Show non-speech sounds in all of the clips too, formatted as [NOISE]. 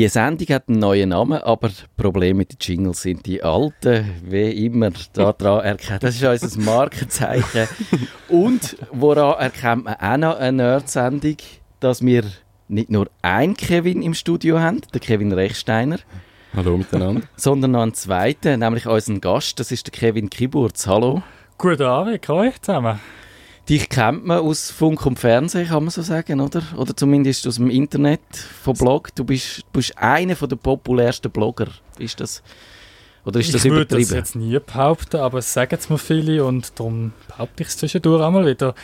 Die Sendung hat einen neuen Namen, aber die Probleme mit den Jingles sind die alten, wie immer, daran erkennt. Das ist unser Markenzeichen. Und woran erkennt man auch noch eine Nerd-Sendung, dass wir nicht nur einen Kevin im Studio haben, den Kevin Rechsteiner. Hallo miteinander. Sondern noch einen zweiten, nämlich unseren Gast, das ist der Kevin Kiburz. Hallo. Guten Abend, euch zusammen. Dich kennt man aus Funk und Fernsehen, kann man so sagen, oder? Oder zumindest aus dem Internet, vom Blog. Du bist, du bist einer der populärsten Blogger. Ist das, oder ist das ich übertrieben? Ich würde das jetzt nie behaupten, aber es sagen es mir viele und darum behaupte ich es zwischendurch einmal wieder.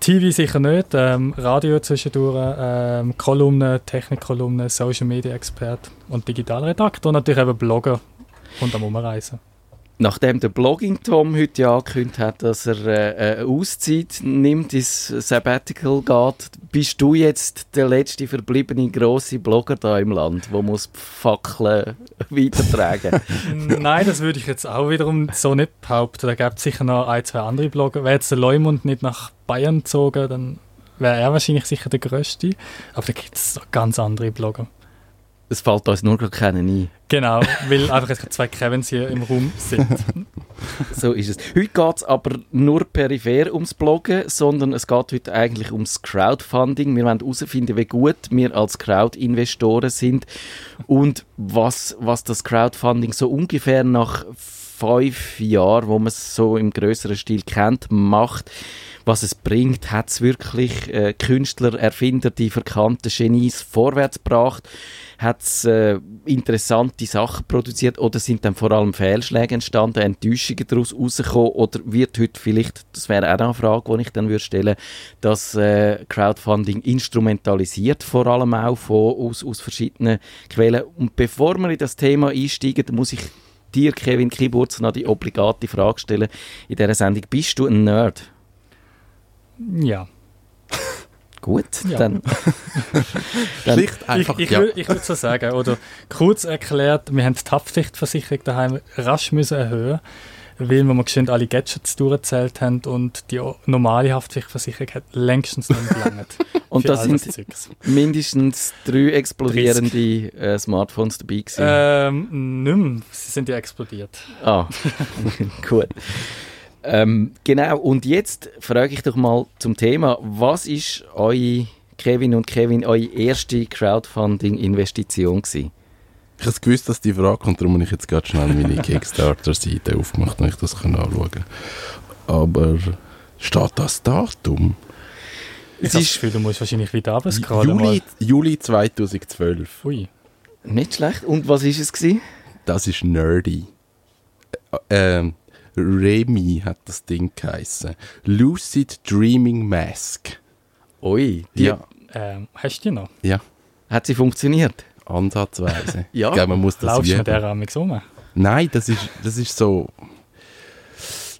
TV sicher nicht, ähm, Radio zwischendurch, ähm, Kolumnen, Technikkolumnen, Social Media Expert und Digitalredakteur und natürlich eben Blogger und am Umreisen. Nachdem der Blogging-Tom heute angekündigt hat, dass er äh, eine Auszeit nimmt, ins Sabbatical geht, bist du jetzt der letzte verbliebene grosse Blogger da im Land, der muss Fackeln [LAUGHS] weitertragen? [LAUGHS] Nein, das würde ich jetzt auch wiederum so nicht behaupten. Da gibt es sicher noch ein, zwei andere Blogger. Wäre jetzt der Leumund nicht nach Bayern gezogen, dann wäre er wahrscheinlich sicher der Größte. Aber da gibt es ganz andere Blogger. Es fällt uns nur gerade keinen ein. Genau, weil einfach jetzt zwei Kevins hier im Raum sind. [LAUGHS] so ist es. Heute geht es aber nur peripher ums Bloggen, sondern es geht heute eigentlich ums Crowdfunding. Wir wollen herausfinden, wie gut wir als Crowd-Investoren sind und was, was das Crowdfunding so ungefähr nach fünf Jahren, wo man es so im größeren Stil kennt, macht was es bringt, hat es wirklich äh, Künstler, Erfinder, die verkannten Genies vorwärts gebracht, hat es äh, interessante Sachen produziert oder sind dann vor allem Fehlschläge entstanden, Enttäuschungen daraus rausgekommen oder wird heute vielleicht, das wäre auch eine Frage, die ich dann würde stellen, das äh, Crowdfunding instrumentalisiert, vor allem auch von, aus, aus verschiedenen Quellen. Und bevor wir in das Thema einsteigen, muss ich dir, Kevin Kiburz, noch die obligate Frage stellen in dieser Sendung. Bist du ein Nerd? Ja. Gut, Ja. dann. [LAUGHS] dann Schlicht einfach, ich ich, ja. würd- ich würde so sagen, oder kurz erklärt, wir haben die Haftpflichtversicherung daheim rasch müssen erhöhen, weil wir mal geschwind alle Gadgets durchgezählt haben und die normale Haftpflichtversicherung hat längstens nicht gelangt. [LAUGHS] und da das sind Zeugs. mindestens mindestens drei explodierende äh, Smartphones dabei gewesen. Ähm, nicht mehr. Sie sind ja explodiert. Ah, [LAUGHS] gut. Ähm, genau, und jetzt frage ich doch mal zum Thema, was ist eure, Kevin und Kevin, eure erste Crowdfunding-Investition gewesen? Ich habe gewusst, dass die Frage kommt, darum habe ich jetzt gerade schnell meine [LAUGHS] Kickstarter-Seite aufgemacht, damit ich das anschauen kann. Aber steht das Datum? Ich Es habe das ist Gefühl, du musst wahrscheinlich wieder runterscrollen. Juli, Juli 2012. mal. Ui. nicht schlecht. Und was ist es gewesen? Das ist nerdy. Äh, Ähm, Remy hat das Ding geheißen. Lucid Dreaming Mask. Ui, die, Ja, Ähm, hast du die noch? ja, hat sie funktioniert? ansatzweise. [LAUGHS] Ja. Ich glaube, man muss das Laufst du mit der am um? Nein, das ist, das ist so.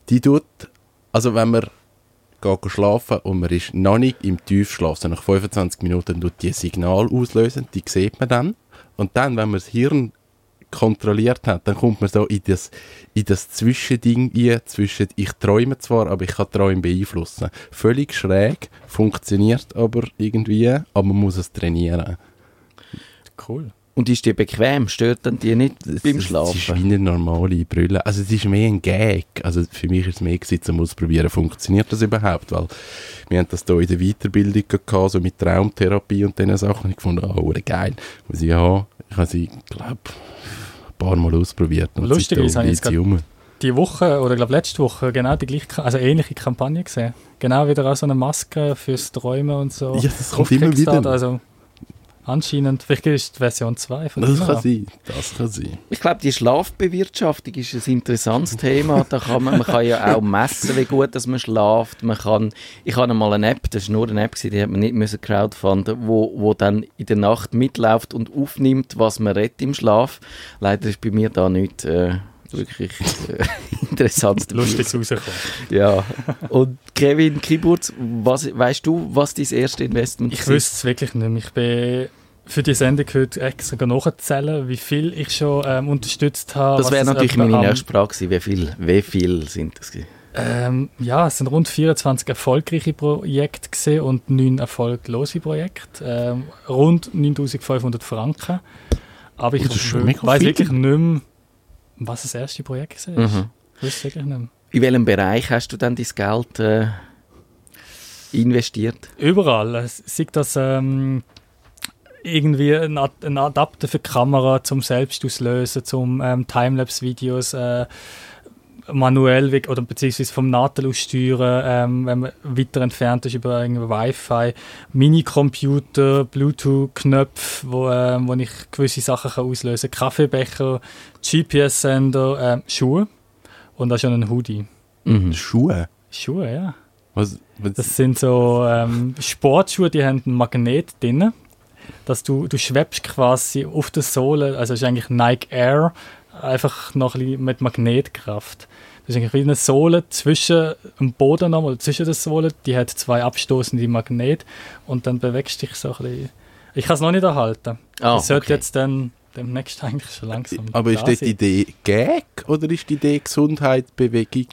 Die tut. Also, wenn man geht schlafen und man ist noch nicht im Tiefschlaf, so nach 25 Minuten tut die ein Signal auslösen, die sieht man dann. Und dann, wenn man das Hirn kontrolliert hat, dann kommt man so in das, in das Zwischending ein, zwischen ich träume zwar, aber ich kann Träume beeinflussen. Völlig schräg, funktioniert aber irgendwie, aber man muss es trainieren. Cool. Und ist die bequem? Stört dann die nicht beim Es ist Schlafen? wie eine normale Brille. Also es ist mehr ein Gag. Also für mich ist es mehr gewesen, um auszuprobieren, funktioniert das überhaupt? Weil wir haben das hier in der Weiterbildung gehabt, so mit Traumtherapie und diesen Sachen. Und ich fand, oh, hure geil. Muss ich haben. Ich habe sie, glaube ein paar Mal ausprobiert. Und habe ich jetzt. Die Woche, oder glaube letzte Woche, genau die gleiche, also ähnliche Kampagne gesehen. Genau wieder auch so eine Maske fürs Träumen und so. Ja, das kommt immer wieder. Also anscheinend, vielleicht ist die Version 2 von Das kann sein. Das kann sein. Ich glaube, die Schlafbewirtschaftung ist ein interessantes Thema. Da kann man, man kann ja auch messen, wie gut dass man schlaft. Man kann, ich habe einmal eine App, das war nur eine App, gewesen, die hat man nicht müssen crowdfunden, wo, wo dann in der Nacht mitläuft und aufnimmt, was man redet im Schlaf. Leider ist bei mir da nicht äh, wirklich äh, [LAUGHS] interessant. Lustiges rausgekommen. Ja. Und Kevin Kiburz, was, weißt du, was dein erste Investment Ich war? wüsste es wirklich nicht mehr. Ich bin für die Sendung heute extra nachzählen, wie viel ich schon ähm, unterstützt habe. Das wäre natürlich meine nächste Frage gewesen. Wie viel, wie viel sind das? Ähm, ja, es sind rund 24 erfolgreiche Projekte und 9 erfolglose Projekte. Ähm, rund 9500 Franken. Aber ich Oh, weiß viel. wirklich nicht mehr, was das erste Projekt war. Mhm. Ich weiß wirklich nicht mehr. In welchem Bereich hast du dann dein Geld äh, investiert? Überall. Sei das ähm, irgendwie ein, Ad ein Adapter für die Kamera zum Selbstauslösen, zum ähm, Timelapse-Videos äh, manuell oder beziehungsweise vom Nadel aus steuern, ähm, wenn man weiter entfernt ist über irgendwie Wi-Fi, Minicomputer, Bluetooth-Knöpfe, wo, ähm, wo ich gewisse Sachen kann auslösen kann, Kaffeebecher, GPS-Sender, ähm, Schuhe und auch schon ein Hoodie. Mhm. Schuhe? Schuhe, ja. Was, was, Das sind so ähm, Sportschuhe, die haben einen Magnet drin. Dass du, du schwebst quasi auf der Sohle, also ist eigentlich Nike Air, einfach noch ein bisschen mit Magnetkraft. Das ist eigentlich wie eine Sohle zwischen dem Boden nochmal, oder zwischen der Sohle, die hat zwei abstoßende Magnete und dann bewegst du dich so ein bisschen. Ich kann es noch nicht erhalten. Ah, ich sollte okay. jetzt dann demnächst [LAUGHS] eigentlich schon langsam. aber ist da das die. Idee Gag oder ist die Idee Gesundheit, Bewegung?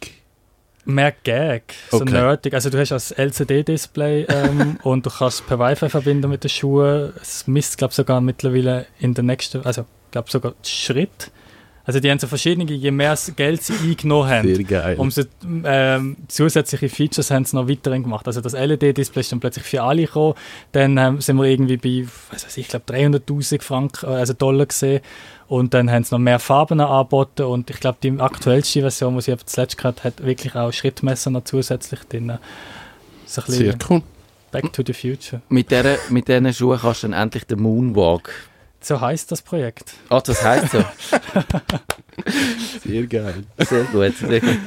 Mehr Gag, so Okay. nerdig. Also du hast ein LCD-Display ähm, [LAUGHS] und du kannst per Wi-Fi verbinden mit den Schuhen. Es misst, glaube sogar mittlerweile in der nächsten, also glaube sogar Schritt. Also die haben so verschiedene, je mehr Geld sie eingenommen haben, Sehr geil. umso ähm, zusätzliche Features haben sie noch weiterhin gemacht. Also das LED-Display ist dann plötzlich für alle gekommen. Dann ähm, sind wir irgendwie bei, was weiß ich, ich glaube 300'000 Franken, äh, also Dollar gesehen. Und dann haben sie noch mehr Farben angeboten und ich glaube, die aktuellste Version, die sie jetzt zuletzt gehabt hat, wirklich auch Schrittmesser noch zusätzlich drin. So ein Sehr cool. Back to the Future. Mit, der, mit diesen Schuhen kannst du dann endlich den Moonwalk. So heißt das Projekt. Ah, das heisst so. [LAUGHS] Sehr geil. Sehr gut, sehr gut.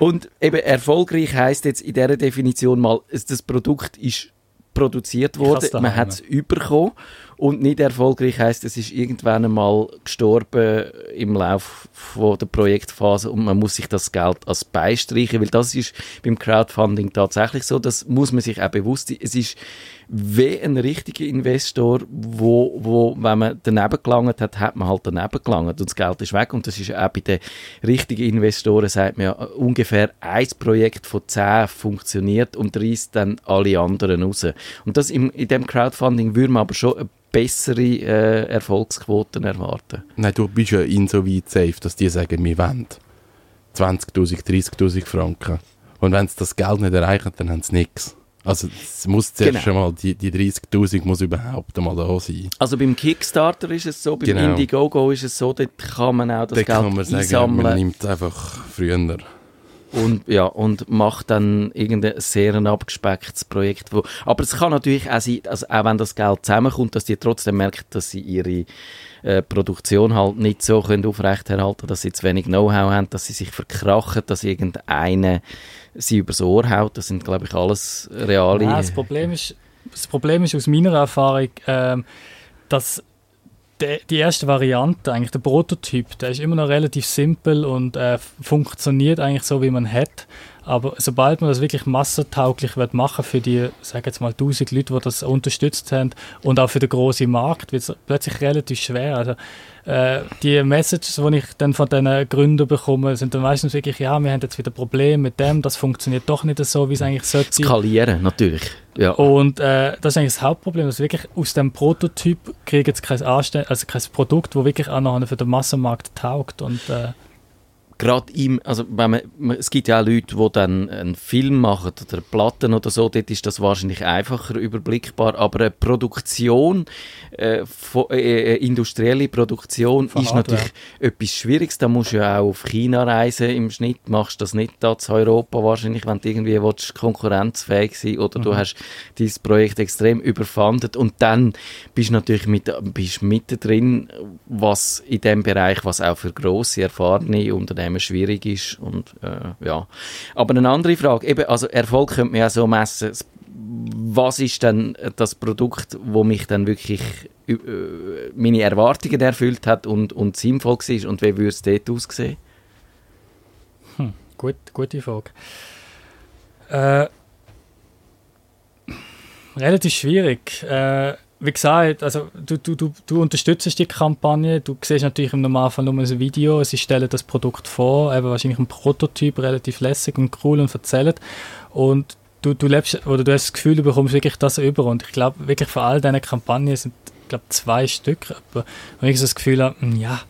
Und eben erfolgreich heisst jetzt in dieser Definition mal, das Produkt ist produziert worden, man hat es bekommen und nicht erfolgreich heisst, es ist irgendwann einmal gestorben im Lauf von der Projektphase und man muss sich das Geld als beistreichen, weil das ist beim Crowdfunding tatsächlich so, das muss man sich auch bewusst sein. Es ist wie ein richtiger Investor, wo, wo, wenn man daneben gelangt hat, hat man halt daneben gelangt und das Geld ist weg. Und das ist auch bei den richtigen Investoren, sagt man ja, ungefähr ein Projekt von zehn funktioniert und reißt dann alle anderen raus. Und das im, in dem Crowdfunding würde man aber schon bessere äh, Erfolgsquoten erwarten. Nein, du bist ja insoweit safe, dass die sagen, wir wollen 20'000, 30'000 Franken. Und wenn sie das Geld nicht erreichen, dann haben sie nichts. Also es muss zuerst Genau. schon mal, die, die 30'000 muss überhaupt einmal da sein. Also beim Kickstarter ist es so, beim Genau. Indiegogo ist es so, dort kann man auch das Dann Geld kann man sagen, einsammeln. man nimmt es einfach früher. und ja und macht dann irgendein sehr abgespecktes Projekt wo aber es kann natürlich auch sein also auch wenn das Geld zusammenkommt dass die trotzdem merken dass sie ihre äh, Produktion halt nicht so können aufrechterhalten dass sie zu wenig Know-how haben dass sie sich verkrachen dass irgendeine sie übers Ohr haut das sind glaube ich alles reale Ja, das, Problem ist, das Problem ist aus meiner Erfahrung, ähm, dass der, die erste Variante, eigentlich der Prototyp, der ist immer noch relativ simpel und äh, funktioniert eigentlich so, wie man hat. Aber sobald man das wirklich massentauglich wird machen für die, sag jetzt mal, 1000 Leute, die das unterstützt haben und auch für den großen Markt, wird es plötzlich relativ schwer. Also, äh, die Messages, die ich dann von diesen Gründern bekomme, sind dann meistens wirklich, ja, wir haben jetzt wieder Probleme mit dem, das funktioniert doch nicht so, wie es eigentlich sollte. skalieren natürlich ja Und äh, das ist eigentlich das Hauptproblem, dass wirklich aus dem Prototyp kriegen jetzt kein, Anste also kein Produkt, das wirklich auch noch für den Massenmarkt taugt. Und äh, gerade im, also wenn man, es gibt ja auch Leute, die dann einen Film machen oder Platten oder so, dort ist das wahrscheinlich einfacher überblickbar, aber eine Produktion, äh, von, äh, äh, industrielle Produktion Von ist Hardware. natürlich etwas Schwieriges, da musst du ja auch auf China reisen im Schnitt, machst du das nicht da zu Europa wahrscheinlich, wenn du irgendwie willst, konkurrenzfähig sein oder du hast dieses Projekt extrem überfandet und dann bist du natürlich mit, bist mittendrin, was in dem Bereich, was auch für grosse, erfahrene Unternehmen schwierig ist und äh, ja. Aber eine andere Frage, eben, also Erfolg könnte man ja so messen, was ist denn das Produkt, wo mich dann wirklich äh, meine Erwartungen erfüllt hat und, und sinnvoll war und wie würde es dort aussehen? gut, gute Frage. Äh, relativ schwierig. Äh, wie gesagt, also du, du, du, du unterstützt die Kampagne, du siehst natürlich im Normalfall nur ein Video, sie stellen das Produkt vor, eben wahrscheinlich ein Prototyp, relativ lässig und cool und erzählen. Und du, du lebst, oder du hast das Gefühl, du bekommst wirklich das über. Und ich glaube wirklich von all diesen Kampagnen sind, glaube zwei Stück, wenn ich so das Gefühl habe, hm, ja,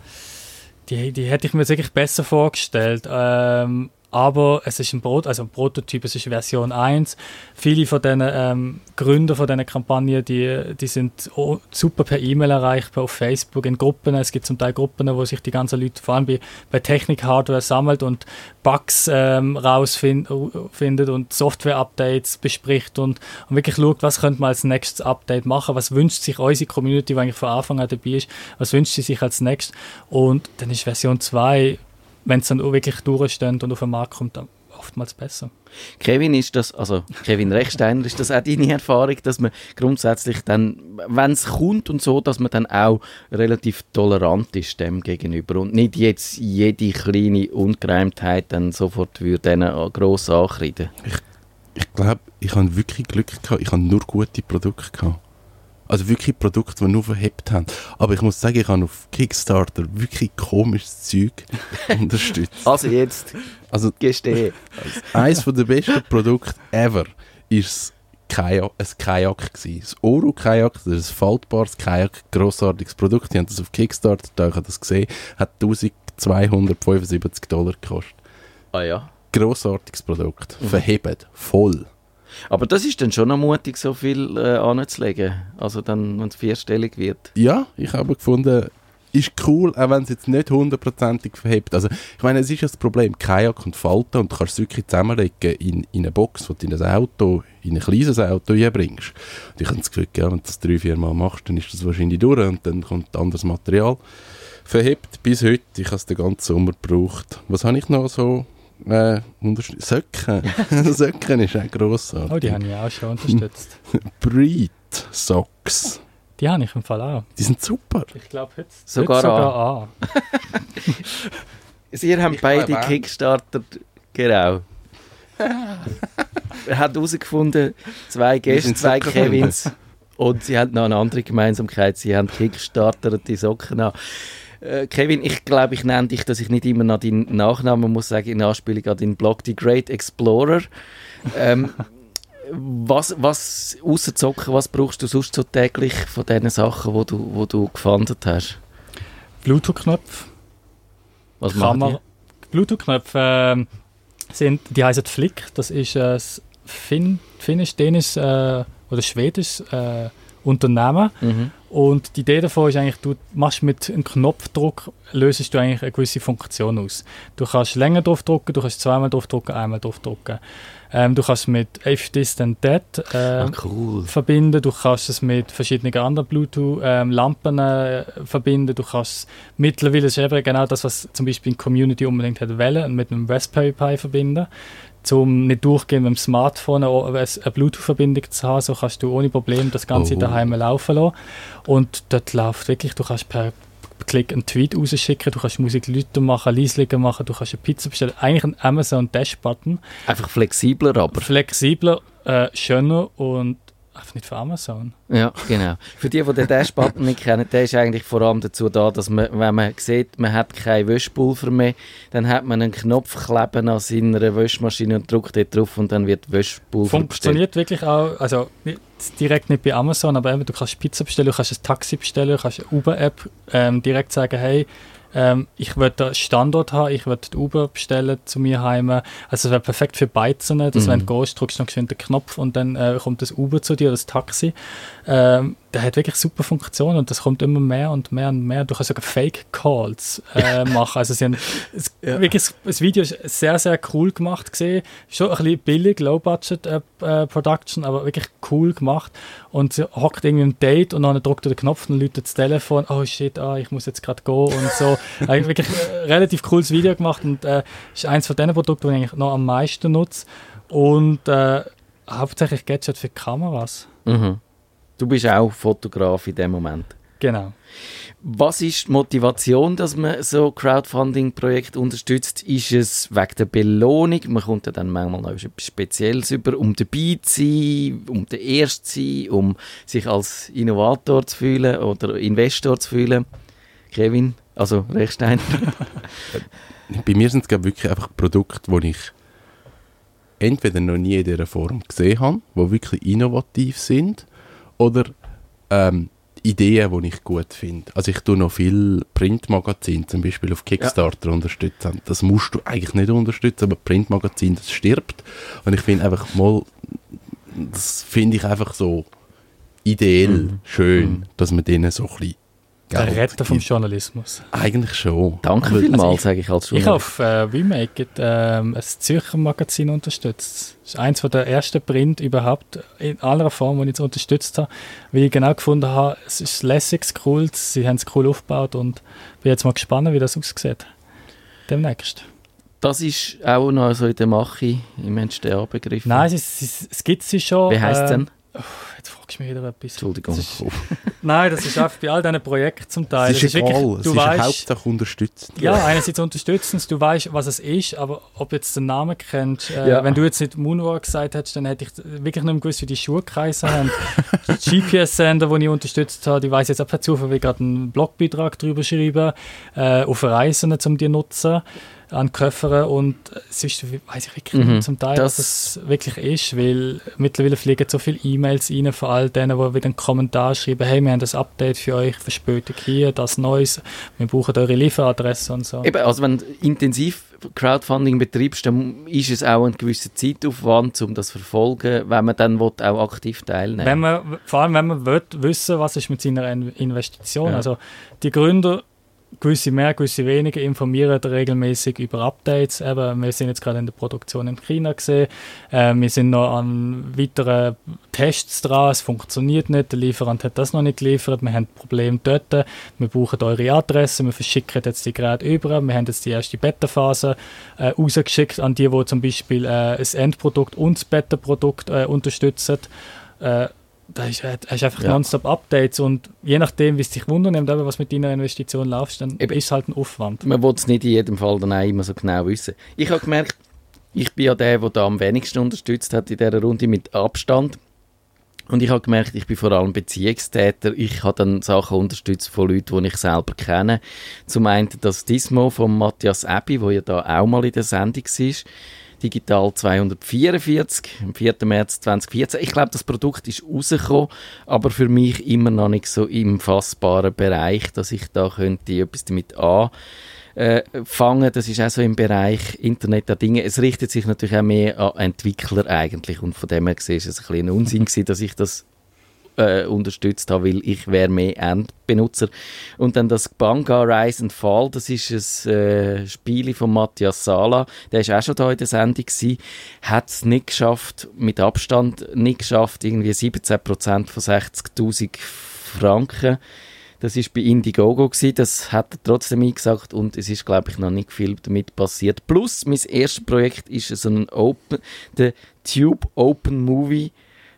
die, die hätte ich mir wirklich besser vorgestellt. Ähm, aber es ist ein, Brot, also ein Prototyp, es ist Version 1. Viele von den ähm, Gründern von diesen Kampagnen, die, die sind super per E-Mail erreichbar, auf Facebook, in Gruppen. Es gibt zum Teil Gruppen, wo sich die ganzen Leute vor allem bei, bei Technik-Hardware sammelt und Bugs ähm, rausfindet und Software-Updates bespricht und, und wirklich schaut, was könnte man als nächstes Update machen, was wünscht sich unsere Community, die eigentlich von Anfang an dabei ist, was wünscht sie sich als nächstes. Und dann ist Version 2 wenn es dann auch wirklich durchsteht und auf den Markt kommt, dann oftmals besser. Kevin, ist das, also Kevin Rechsteiner, ist das auch deine Erfahrung, dass man grundsätzlich dann, wenn es kommt und so, dass man dann auch relativ tolerant ist dem gegenüber und nicht jetzt jede kleine Ungereimtheit dann sofort würde gross ankreiden? Ich, ich glaube, ich habe wirklich Glück gehabt, ich habe nur gute Produkte gehabt. Also wirklich Produkte, die nur verhebt haben. Aber ich muss sagen, ich habe auf Kickstarter wirklich komisches Zeug [LAUGHS] unterstützt. Also jetzt, also, gestehe. [LAUGHS] Eines der besten Produkte ever ist Kajak, ein Kajak gewesen. Das Oro Kajak, das ist ein faltbares Kajak, grossartiges Produkt. Die haben das auf Kickstarter, da ich das gesehen, hat 1275 Dollar gekostet. Ah ja. Grossartiges Produkt. Mhm. Verhebt. Voll. Aber das ist dann schon noch mutig, so viel äh, anzulegen, also dann, wenn es vierstellig wird. Ja, ich habe gefunden, ist cool, auch wenn es jetzt nicht hundertprozentig verhebt. Also, ich meine, es ist ja das Problem, Kajak und Falten und du kannst es wirklich zusammenlegen in, in eine Box, die du in ein Auto, in ein kleines Auto einbringst. Und ich habe das Gefühl, ja, wenn du das drei, vier Mal machst, dann ist das wahrscheinlich durch und dann kommt anderes Material. Verhebt bis heute, ich habe es den ganzen Sommer gebraucht. Was habe ich noch so äh, Söcken. [LAUGHS] Söcken ist auch grossartig. Oh, die habe ich auch schon unterstützt. [LAUGHS] Breed Socks. Die habe ich im Fall auch. Die sind super. Ich glaube, jetzt sogar, heute sogar A. [LAUGHS] Sie haben ich beide Kickstarter, genau. er hat herausgefunden, zwei Gäste, zwei Kevins. Und sie haben noch eine andere Gemeinsamkeit. Sie haben Kickstarter die Socken an. Äh, Kevin, ich glaube, ich nenne dich, dass ich nicht immer nach deinen Nachnamen muss sagen, in Anspielung an deinen Blog, The Great Explorer. Ähm, [LAUGHS] was, was, außer Zocken, was brauchst du sonst so täglich von diesen Sachen, wo du, wo du gefunden hast? Bluetooth-Knöpfe. Was Kamera. Bluetooth-Knöpfe äh, sind, die heißen Flick. Das ist ein äh, Fin finnisch, dänisch äh, oder schwedisch äh, Unternehmen. Mhm. Und die Idee davon ist eigentlich, du machst mit einem Knopfdruck, löst du eigentlich eine gewisse Funktion aus. Du kannst länger drauf drücken, du kannst zweimal drauf drücken, einmal drauf drücken. Ähm, du kannst mit If This Then That äh, ah, cool. verbinden, du kannst es mit verschiedenen anderen Bluetooth-Lampen äh, verbinden, du kannst mittlerweile, eben genau das, was zum Beispiel in Community unbedingt hat wollen, mit einem Raspberry Pi verbinden um nicht durchgehen mit dem Smartphone eine Bluetooth-Verbindung zu haben, so kannst du ohne Probleme das Ganze oh. daheim laufen lassen. Und dort läuft wirklich, du kannst per Klick einen Tweet rausschicken, du kannst Musik lauter machen, leislicher machen, du kannst eine Pizza bestellen. Eigentlich ein Amazon Dash-Button. Einfach flexibler aber. Flexibler, äh, schöner und nicht für Amazon. Ja, genau. Für die, die den Dash-Button [LAUGHS] nicht kennen, der ist eigentlich vor allem dazu da, dass man, wenn man sieht, man hat kein Wäschpulver mehr, dann hat man einen Knopf kleben an seiner Wäschmaschine und drückt dort drauf und dann wird Wäschpulver Funktioniert bestellt. wirklich auch, also nicht, direkt nicht bei Amazon, aber eben, du kannst Pizza bestellen, du kannst ein Taxi bestellen, du kannst eine Uber-App ähm, direkt sagen, hey, ähm, ich würde Standort haben, ich würde Uber bestellen zu mir heim. Also es wäre perfekt für Beizen, dass mhm. wenn du gehst, drückst du noch den Knopf und dann äh, kommt das Uber zu dir, das Taxi. Ähm, der hat wirklich super Funktionen und das kommt immer mehr und mehr und mehr. Du kannst sogar Fake Calls äh, [LAUGHS] machen. Also sie haben es, ja. wirklich das Video ist sehr sehr cool gemacht gesehen, schon ein bisschen billig, Low Budget äh, äh, Production, aber wirklich cool gemacht. Und sie hockt irgendwie im Date und dann drückt er den Knopf und läutet das Telefon. Oh shit, ah, ich muss jetzt gerade gehen und so. [LAUGHS] eigentlich wirklich ein relativ cooles Video gemacht und äh, ist eins von den Produkten, die ich eigentlich noch am meisten nutze. Und äh, hauptsächlich Gadget für Kameras. Mhm. Du bist auch Fotograf in dem Moment. Genau. Was ist die Motivation, dass man so Crowdfunding-Projekte unterstützt? Ist es wegen der Belohnung? Man kommt ja dann manchmal noch etwas Spezielles über, um dabei zu sein, um der Erste zu sein, um sich als Innovator zu fühlen oder Investor zu fühlen? Kevin, also Rechstein. [LAUGHS] Bei mir sind es glaub, wirklich einfach Produkte, die ich entweder noch nie in dieser Form gesehen habe, die wirklich innovativ sind, oder ähm, Ideen, die ich gut finde. Also ich tue noch viel Printmagazin, zum Beispiel auf Kickstarter ja. unterstützen. Das musst du eigentlich nicht unterstützen, aber Printmagazin, das stirbt. Und ich finde einfach mal, das finde ich einfach so ideell mhm. schön, mhm. dass man denen so ein bisschen Geld der Retter vom Journalismus. Eigentlich schon. Danke also vielmals, also sage ich als Journalist. Ich habe auf äh, WeMake ähm, ein Zürcher Magazin unterstützt. Das ist eines der ersten Print überhaupt in aller Form, die ich jetzt unterstützt habe, weil ich genau gefunden habe, es ist lässig, cool, sie haben es cool aufgebaut und bin jetzt mal gespannt, wie das aussieht. Demnächst. Das ist auch noch so in der Mache im Entstehen begriffen. Nein, es, es, es gibt sie schon. Wie heißt äh, denn? Jetzt fragst mich wieder etwas. Entschuldigung. Das ist, [LAUGHS] nein, das ist einfach bei all diesen Projekten zum Teil. Es ist, ist egal, wirklich, du es weißt, Hauptsache unterstützend. Ja, einerseits unterstützend, du weißt, was es ist, aber ob du jetzt den Namen kennst, äh, ja. wenn du jetzt nicht Moonwalk gesagt hättest, dann hätte ich wirklich nicht gewusst, wie die Schuhe geheißen haben. die [LAUGHS] GPS-Sender, die ich unterstützt habe, die weiß jetzt ab und zu, weil ich gerade einen Blogbeitrag darüber schreibe, äh, auf Reisen, um die zu nutzen an Köffern und sonst weiß ich wirklich mhm. zum Teil, das was es wirklich ist, weil mittlerweile fliegen so viele E-Mails rein von all denen, die wieder einen Kommentar schreiben, hey, wir haben das Update für euch, Verspätung hier, das Neues, wir brauchen eure Lieferadresse und so. Eben, also wenn du intensiv Crowdfunding betreibst, dann ist es auch ein gewisser Zeitaufwand, um das zu verfolgen, wenn man dann will, auch aktiv teilnehmen man, Vor allem, wenn man will, wissen was ist mit seiner Investition. Ja. Also die Gründer gewisse mehr, gewisse weniger informieren regelmäßig über Updates. Eben, wir sind jetzt gerade in der Produktion in China gesehen. Äh, wir sind noch an weiteren Tests dran. Es funktioniert nicht. Der Lieferant hat das noch nicht geliefert. Wir haben Probleme dort. Wir brauchen eure Adresse. Wir verschicken jetzt die Geräte über. Wir haben jetzt die erste Beta-Phase äh, rausgeschickt an die, die zum Beispiel äh, das Endprodukt und das Beta-Produkt äh, unterstützen. Äh, da ist, hast einfach ja. nonstop Updates und je nachdem, wie es dich wundernimmt, was mit deiner Investition läuft, dann Eben. ist es halt ein Aufwand. Man will es nicht in jedem Fall dann auch immer so genau wissen. Ich habe gemerkt, ich bin ja der, der da am wenigsten unterstützt hat in dieser Runde mit Abstand. Und ich habe gemerkt, ich bin vor allem Beziehungstäter. Ich habe dann Sachen unterstützt von Leuten, die ich selber kenne. Zum einen das Dismo von Matthias Ebi, wo ja da auch mal in der Sendung war Digital 244 am 4. März 2014. Ich glaube, das Produkt ist rausgekommen, aber für mich immer noch nicht so im fassbaren Bereich, dass ich da könnte etwas damit an äh. Das ist auch so im Bereich Internet der Dinge. Es richtet sich natürlich auch mehr an Entwickler eigentlich und von dem her gesehen ist es ein bisschen ein Unsinn gewesen, dass ich das äh, unterstützt habe, weil ich wäre mehr Endbenutzer. Und dann das Banga Rise and Fall, das ist ein äh, Spiel von Matthias Sala, der ist auch schon da in der Sendung gewesen, hat es nicht geschafft, mit Abstand nicht geschafft, irgendwie 17% von 60'000 Franken das ist bei Indiegogo gewesen, das hat er trotzdem eingesagt und es ist glaube ich noch nicht viel damit passiert. Plus mein erstes Projekt ist so ein Open, der Tube Open Movie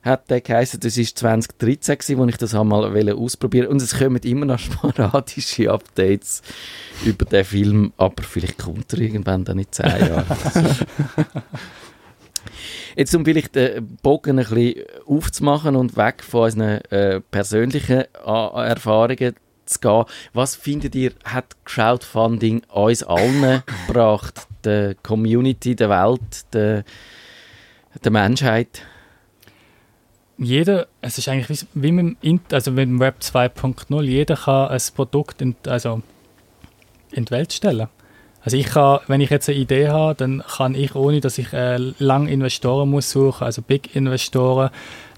hat der geheißen. Das war 2013, als ich das einmal ausprobieren Und es kommen immer noch [LAUGHS] sporadische Updates über den Film, aber vielleicht kommt er irgendwann dann in zehn Jahren. [LAUGHS] Jetzt, um vielleicht den Bogen ein bisschen aufzumachen und weg von unseren äh, persönlichen äh, Erfahrungen zu gehen, was findet ihr, hat Crowdfunding uns allen gebracht? Der Community, der Welt, der, der Menschheit? Jeder, es ist eigentlich wie, mit, dem, also mit dem Web 2.0, jeder kann ein Produkt in, also in die Welt stellen. Also ich kann, wenn ich jetzt eine Idee habe, dann kann ich, ohne dass ich äh, lang Investoren muss suchen, also Big-Investoren,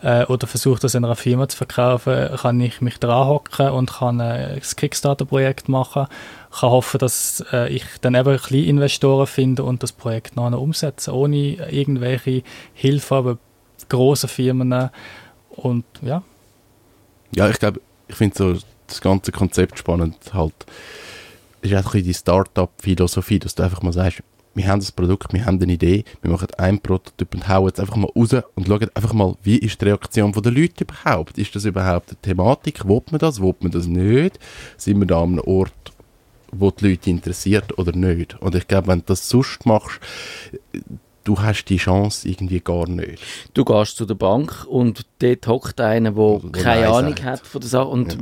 äh, oder versuche das in einer Firma zu verkaufen, kann ich mich dran hocken und kann äh, ein Kickstarter-Projekt machen, kann hoffen, dass äh, ich dann eben kleine Investoren finde und das Projekt noch umsetze, ohne irgendwelche Hilfe, aber grossen Firmen. Und ja. Ja, ich glaube, ich finde so das ganze Konzept spannend. Halt, ist einfach die Start-up-Philosophie, dass du einfach mal sagst, wir haben das Produkt, wir haben eine Idee, wir machen einen Prototyp und hauen jetzt einfach mal raus und schauen einfach mal, wie ist die Reaktion der Leute überhaupt? Ist das überhaupt eine Thematik? Wollt man das? Wollt man das nicht? Sind wir da an einem Ort, wo die Leute interessiert oder nicht? Und ich glaube, wenn du das sonst machst, du hast die Chance irgendwie gar nicht. Du gehst zu der Bank und dort hockt einer, der Wo keine Nein Ahnung sagt. hat von der Sache und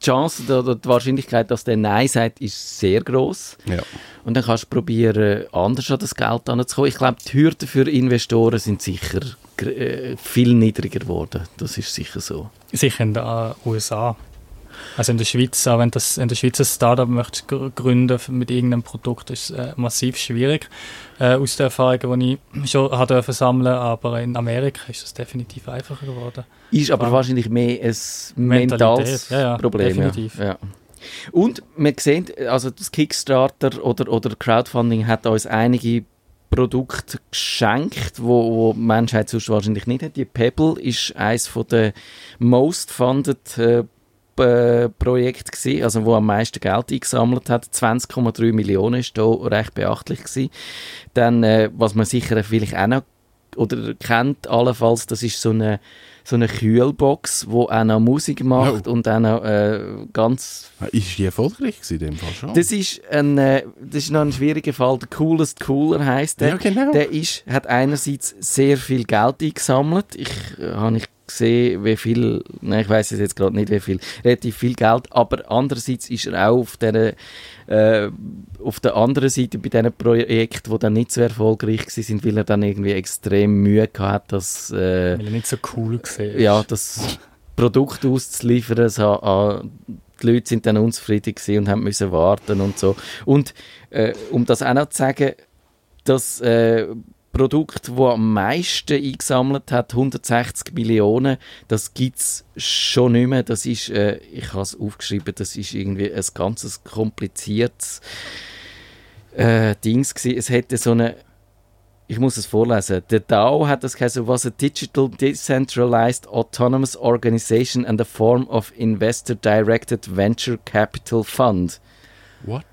die Chance oder die Wahrscheinlichkeit, dass der Nein sagt, ist sehr groß. Ja. Und dann kannst du probieren, anders an das Geld anzukommen. Ich glaube, die Hürden für Investoren sind sicher äh, viel niedriger geworden. Das ist sicher so. Sicher in den USA. Also in der Schweiz, auch wenn das in der Schweiz ein Startup möchtest gr- gründen mit irgendeinem Produkt, ist äh, massiv schwierig. Äh, aus den Erfahrungen, die ich schon dürfen sammeln, aber in Amerika ist das definitiv einfacher geworden. Ist aber wahrscheinlich mehr ein mentales ja, ja, Problem. definitiv. Ja. Ja. Und wir sehen, also das Kickstarter oder, oder Crowdfunding hat uns einige Produkte geschenkt, wo, wo die Menschheit sonst wahrscheinlich nicht hat. Die Pebble ist eines der most funded äh, äh, Projekte gewesen, also wo am meisten Geld eingesammelt hat. 20,3 Millionen ist da recht beachtlich gewesen. Dann, äh, was man sicher vielleicht auch noch oder kennt allenfalls, das ist so eine, so eine Kühlbox, wo auch noch Musik macht Oh. und auch noch äh, ganz... Ist die erfolgreich gewesen, in dem Fall schon? Das ist, ein, äh, das ist noch ein schwieriger Fall. Der Coolest Cooler heisst der. ja, genau. Der ist, hat einerseits sehr viel Geld eingesammelt. Ich äh, habe nicht gesehen, wie viel, nein, ich weiß es jetzt gerade nicht, wie viel, relativ viel Geld, aber andererseits ist er auch auf der, äh, auf der anderen Seite bei diesen Projekten, die dann nicht so erfolgreich waren, sind, weil er dann irgendwie extrem Mühe gehabt hat, das, äh, Weil er nicht so cool gesehen ja, das Produkt auszuliefern. Es ha- ha- die Leute sind dann unzufrieden und haben müssen warten und so. Und äh, um das auch noch zu sagen, das äh, Produkt, das am meisten eingesammelt hat, 160 Millionen, das gibt es schon nicht mehr. Das ist, äh, ich habe es aufgeschrieben, das ist irgendwie ein ganzes kompliziertes äh, Dings. Es hätte so eine ich muss es vorlesen. Der DAO hat das geheißen, was a digital decentralized autonomous organization and a form of investor-directed venture capital fund. What?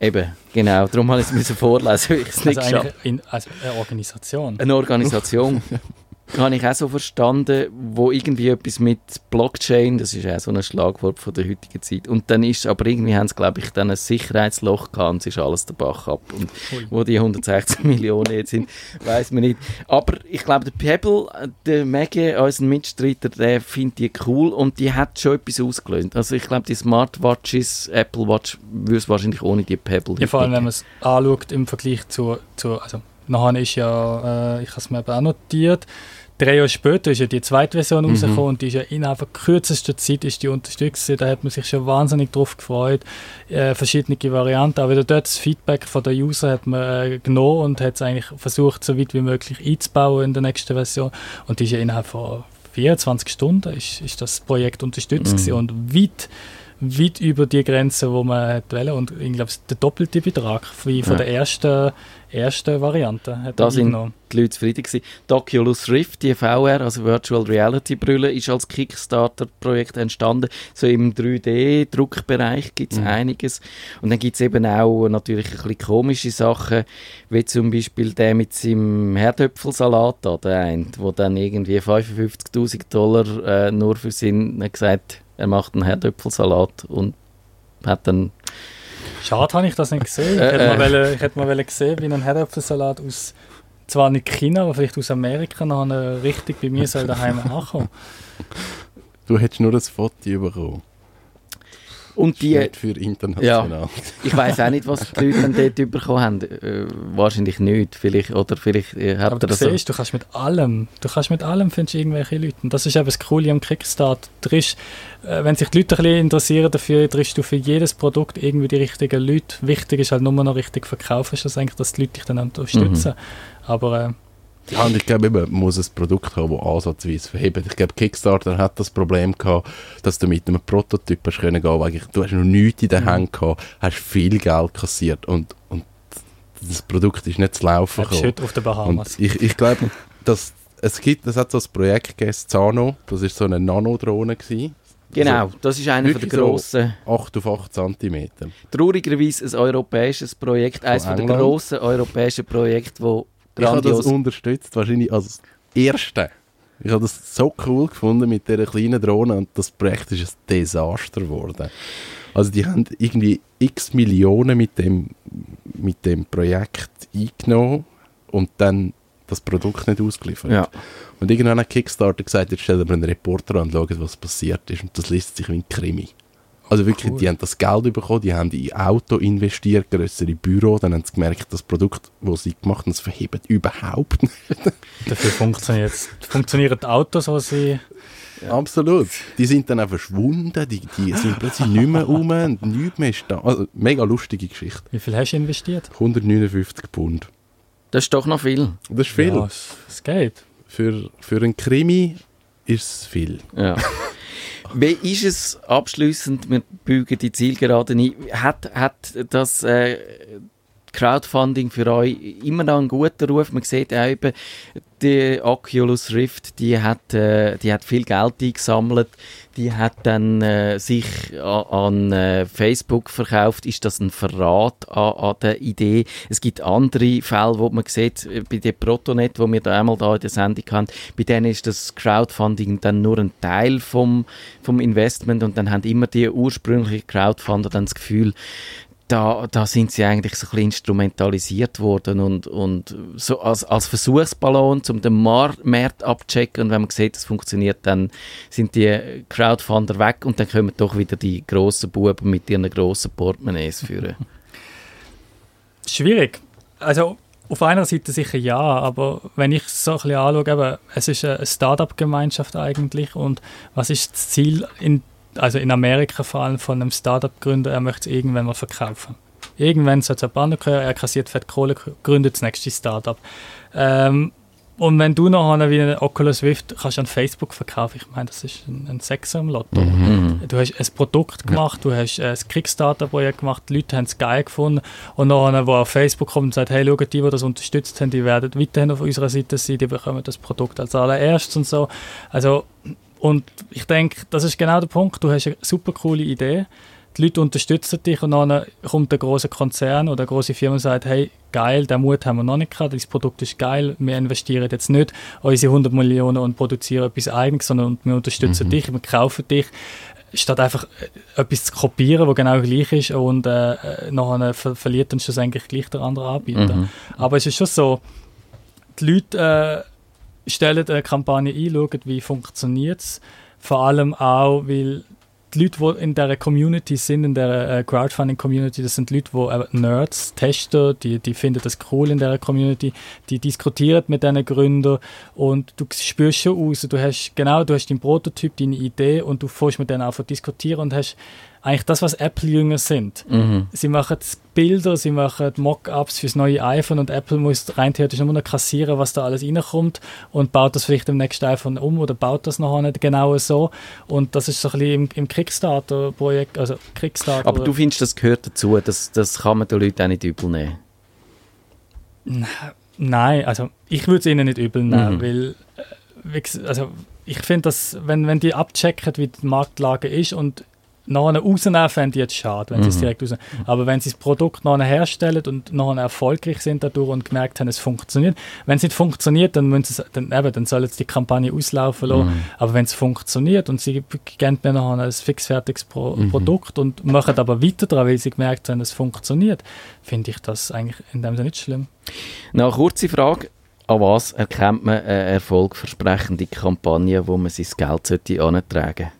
Eben, genau. Darum habe ich es vorlesen, weil ich es nicht Also geschafft eigentlich in, also eine Organisation. Eine Organisation. [LAUGHS] habe ich auch so verstanden, wo irgendwie etwas mit Blockchain, das ist auch so ein Schlagwort von der heutigen Zeit. Und dann ist aber irgendwie haben sie, glaube ich, dann ein Sicherheitsloch gehabt und es ist alles der Bach ab. Und Ui. wo die 160 [LAUGHS] Millionen jetzt sind, weiß man nicht. Aber ich glaube, der Pebble, der Maggie, unser Mitstreiter, der findet die cool und die hat schon etwas ausgelöst. Also ich glaube, die Smartwatches, Apple Watch, würde es wahrscheinlich ohne die Pebble Ja, vor allem, wenn man es anschaut im Vergleich zu, zu also nachher ist ja, äh, ich habe es mir eben auch notiert, drei Jahre später ist ja die zweite Version Mhm. rausgekommen und die ist ja innerhalb kürzester Zeit ist die unterstützt da hat man sich schon wahnsinnig drauf gefreut, äh, verschiedene Varianten, aber dort das Feedback von der User hat man äh, genommen und hat es eigentlich versucht, so weit wie möglich einzubauen in der nächsten Version und die ist ja innerhalb von 24 Stunden ist, ist das Projekt unterstützt Mhm. und weit weit über die Grenze, wo man wollen. und ich glaube, es ist der doppelte Betrag wie von Ja. der ersten, ersten Variante hat Da sind die Leute zufrieden gewesen. Die Oculus Rift, die VR, also Virtual Reality Brille, ist als Kickstarter-Projekt entstanden. So im 3D-Druckbereich gibt es Mhm. einiges. Und dann gibt es eben auch natürlich ein bisschen komische Sachen, wie zum Beispiel der mit seinem Herdöpfelsalat da, der eine, wo dann irgendwie 55'000 Dollar äh, nur für hat gesagt, er macht einen Herdöpfelsalat und hat dann Schade, habe ich das nicht gesehen. Ich Äh, hätte, äh. mal wollen, ich hätte mal wollen gesehen, wie ein Herdöpfelsalat aus, zwar nicht China, aber vielleicht aus Amerika, noch richtig bei mir soll daheim ankommen. Du hättest nur das Foto bekommen. Und die, Nicht für international. Ich weiß auch nicht, was die Leute dann dort bekommen haben. Äh, wahrscheinlich nicht. Vielleicht, oder vielleicht äh, Aber du das so. siehst, du kannst mit allem, du kannst mit allem findest du irgendwelche Leute. Und das ist eben das Coole am Kickstart. Äh, wenn sich die Leute ein bisschen interessieren dafür, triffst du für jedes Produkt irgendwie die richtigen Leute. Wichtig ist halt nur noch richtig verkaufen, schlussendlich, dass die Leute dich dann unterstützen. Aber äh, Ja, und ich glaube, man muss ein Produkt haben, das ansatzweise verhebt. Ich glaube, Kickstarter hat das Problem gehabt, dass du mit einem Prototyp hast können gehen, weil du hast noch nichts in den Mhm. Händen gehabt, hast viel Geld kassiert und, und das Produkt ist nicht zu laufen gekommen. heute auf den Und Bahamas. ich, ich glaube, dass es gibt, es hat so ein Projekt gegeben, Zano, das ist so eine Nanodrohne gewesen. Genau, das ist einer von der wirklich so grossen, 8 auf 8 cm. traurigerweise ein europäisches Projekt, eines von der grossen europäischen Projekte, wo Ich habe das unterstützt, wahrscheinlich als Erste. Ich habe das so cool gefunden mit dieser kleinen Drohne und das Projekt ist ein Desaster geworden. Also die haben irgendwie x Millionen mit dem, mit dem Projekt eingenommen und dann das Produkt nicht ausgeliefert. Ja. Und irgendwann hat Kickstarter gesagt, jetzt stellen wir einen Reporter an und schauen, was passiert ist. Und das liest sich wie ein Krimi. Also wirklich, Cool. die haben das Geld bekommen, die haben in Auto investiert, größere Büro, dann haben sie gemerkt, das Produkt, das sie gemacht haben, das verhebt überhaupt nicht. Dafür funktioniert funktionieren die Autos, die sie... Absolut. Die sind dann auch verschwunden, die, die sind plötzlich nicht mehr rum und nichts mehr ist da. Also, mega lustige Geschichte. Wie viel hast du investiert? 159 Pfund. Das ist doch noch viel. Das ist viel. Ja, es, es geht. Für, für einen Krimi ist es viel. Ja. [LAUGHS] Wie ist es abschließend? Wir bügen die Zielgerade ein. Hat, hat das äh, Crowdfunding für euch immer noch einen guten Ruf? Man sieht auch eben, die Oculus Rift, die hat, äh, die hat viel Geld eingesammelt. Die hat dann äh, sich a- an äh, Facebook verkauft. Ist das ein Verrat an, an der Idee? Es gibt andere Fälle, wo man sieht, äh, bei der Protonet, wo wir da einmal da in der Sendung haben, bei denen ist das Crowdfunding dann nur ein Teil vom, vom Investment und dann haben immer die ursprünglichen Crowdfunder dann das Gefühl, da, da sind sie eigentlich so ein bisschen instrumentalisiert worden und, und so als, als Versuchsballon, um den Mar Markt abzuchecken und wenn man sieht, es funktioniert, dann sind die Crowdfunder weg und dann kommen doch wieder die grossen Buben mit ihren grossen Portemonnaies führen. [LAUGHS] Schwierig. Also auf einer Seite sicher ja, aber wenn ich so ein bisschen anschaue, eben, es ist eine Startup-Gemeinschaft eigentlich und was ist das Ziel, in, also in Amerika vor allem von einem Startup-Gründer, er möchte es irgendwann mal verkaufen. Irgendwann soll es Partner gehören, er kassiert fett Kohle, gründet das nächste Startup. Ähm, und wenn du noch eine, wie eine Oculus Rift kannst an Facebook verkaufen, ich meine, das ist ein, ein Sechser im Lotto. Mhm. Du hast ein Produkt gemacht, du hast ein Kickstarter-Projekt gemacht, die Leute haben es geil gefunden und nachher, wo auf Facebook kommt und sagt, hey, schau, die, die das unterstützt haben, die werden weiterhin auf unserer Seite sein, die bekommen das Produkt als allererstes und so. Also, und ich denke, das ist genau der Punkt, du hast eine super coole Idee, die Leute unterstützen dich und dann kommt der große Konzern oder eine große Firma und sagt, hey, geil, den Mut haben wir noch nicht gehabt, das Produkt ist geil, wir investieren jetzt nicht unsere 100 Millionen und produzieren etwas eigenes, sondern wir unterstützen dich, wir kaufen dich, statt einfach äh, etwas zu kopieren, was genau gleich ist und äh, äh, nachher ver verliert dann schlussendlich gleich der andere Anbieter. Mhm. Aber es ist schon so, die Leute stellen eine Kampagne ein, schauen, wie funktioniert es. Vor allem auch, weil die Leute, die in dieser Community sind, in der äh, Crowdfunding-Community, das sind Leute, die Nerds, Tester, die, die finden das cool in dieser Community, die diskutieren mit diesen Gründern und du spürst schon aus, du hast genau, du hast deinen Prototyp, deine Idee und du fährst mit denen einfach diskutieren und hast eigentlich das, was Apple-Jünger sind. Mhm. Sie machen Bilder, sie machen Mock-ups fürs neue iPhone und Apple muss rein theoretisch nur noch kassieren, was da alles reinkommt und baut das vielleicht im nächsten iPhone um oder baut das noch nicht genau so. Und das ist so ein bisschen im, im Kickstarter-Projekt, also Kickstarter. Aber du findest, das gehört dazu, das, das kann man den Leuten auch nicht übel nehmen. Nein, also ich würde es ihnen nicht übel nehmen, Mhm. weil äh, also ich finde, dass wenn, wenn die abchecken, wie die Marktlage ist und nachher rausnehmen, fände ich jetzt schade, wenn sie es Mhm. direkt rausnehmen. Aber wenn sie das Produkt nachher herstellen und nachher erfolgreich sind dadurch und gemerkt haben, es funktioniert, wenn es nicht funktioniert, dann, müssen sie, dann, eben, dann sollen sie die Kampagne auslaufen lassen. Mhm. Aber wenn es funktioniert und sie geben mir nachher ein fixfertiges Pro Mhm. Produkt und machen aber weiter daran, weil sie gemerkt haben, es funktioniert, finde ich das eigentlich in dem Sinne nicht schlimm. Noch eine kurze Frage. An was erkennt man eine erfolgversprechende Kampagne, wo man sein Geld sollte antragen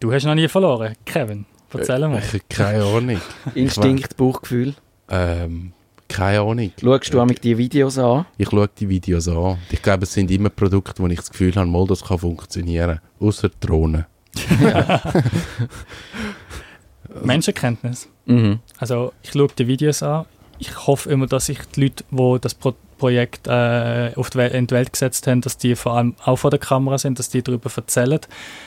Du hast noch nie verloren, Kevin. Erzähl mal. Ich habe keine Ahnung. [LAUGHS] Instinkt, Bauchgefühl. Ähm, keine Ahnung. Schaust du auch mit die Videos an? Ich schaue die Videos an. Ich glaube, es sind immer Produkte, wo ich das Gefühl habe, mal, das kann funktionieren. Außer Drohnen. [LAUGHS] Menschenkenntnis. Mhm. Also ich schaue die Videos an. Ich hoffe immer, dass ich die Leute, die das Pro Projekt äh, auf die Welt, in die Welt gesetzt haben, dass die vor allem auch vor der Kamera sind, dass die darüber erzählen,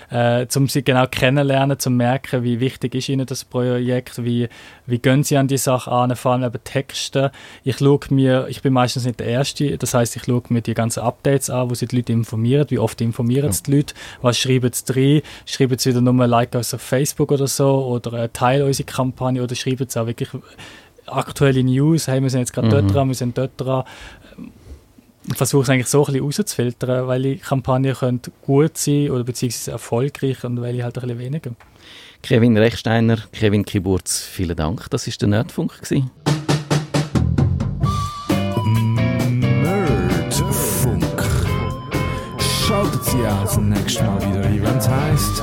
äh, um sie genau kennenlernen, zu merken, wie wichtig ist ihnen das Projekt, wie, wie gehen sie an die Sache an, vor allem eben Texte. Ich schaue mir, ich bin meistens nicht der Erste, das heißt, ich schaue mir die ganzen Updates an, wo sie die Leute informieren, wie oft informieren ja. die Leute, was schreiben sie drin, schreiben sie wieder nur ein Like uns auf Facebook oder so oder äh, teilen unsere Kampagne oder schreiben sie auch wirklich aktuelle News, hey, wir sind jetzt gerade mhm. dort dran, wir sind dort dran. Ich versuche es eigentlich so ein bisschen rauszufiltern, welche Kampagnen können gut sein oder beziehungsweise erfolgreich und welche halt ein bisschen weniger. Kevin Rechsteiner, Kevin Kiburz, vielen Dank. Das war der Nerdfunk. Gewesen. Nerdfunk. Schaltet Sie auch das nächste Mal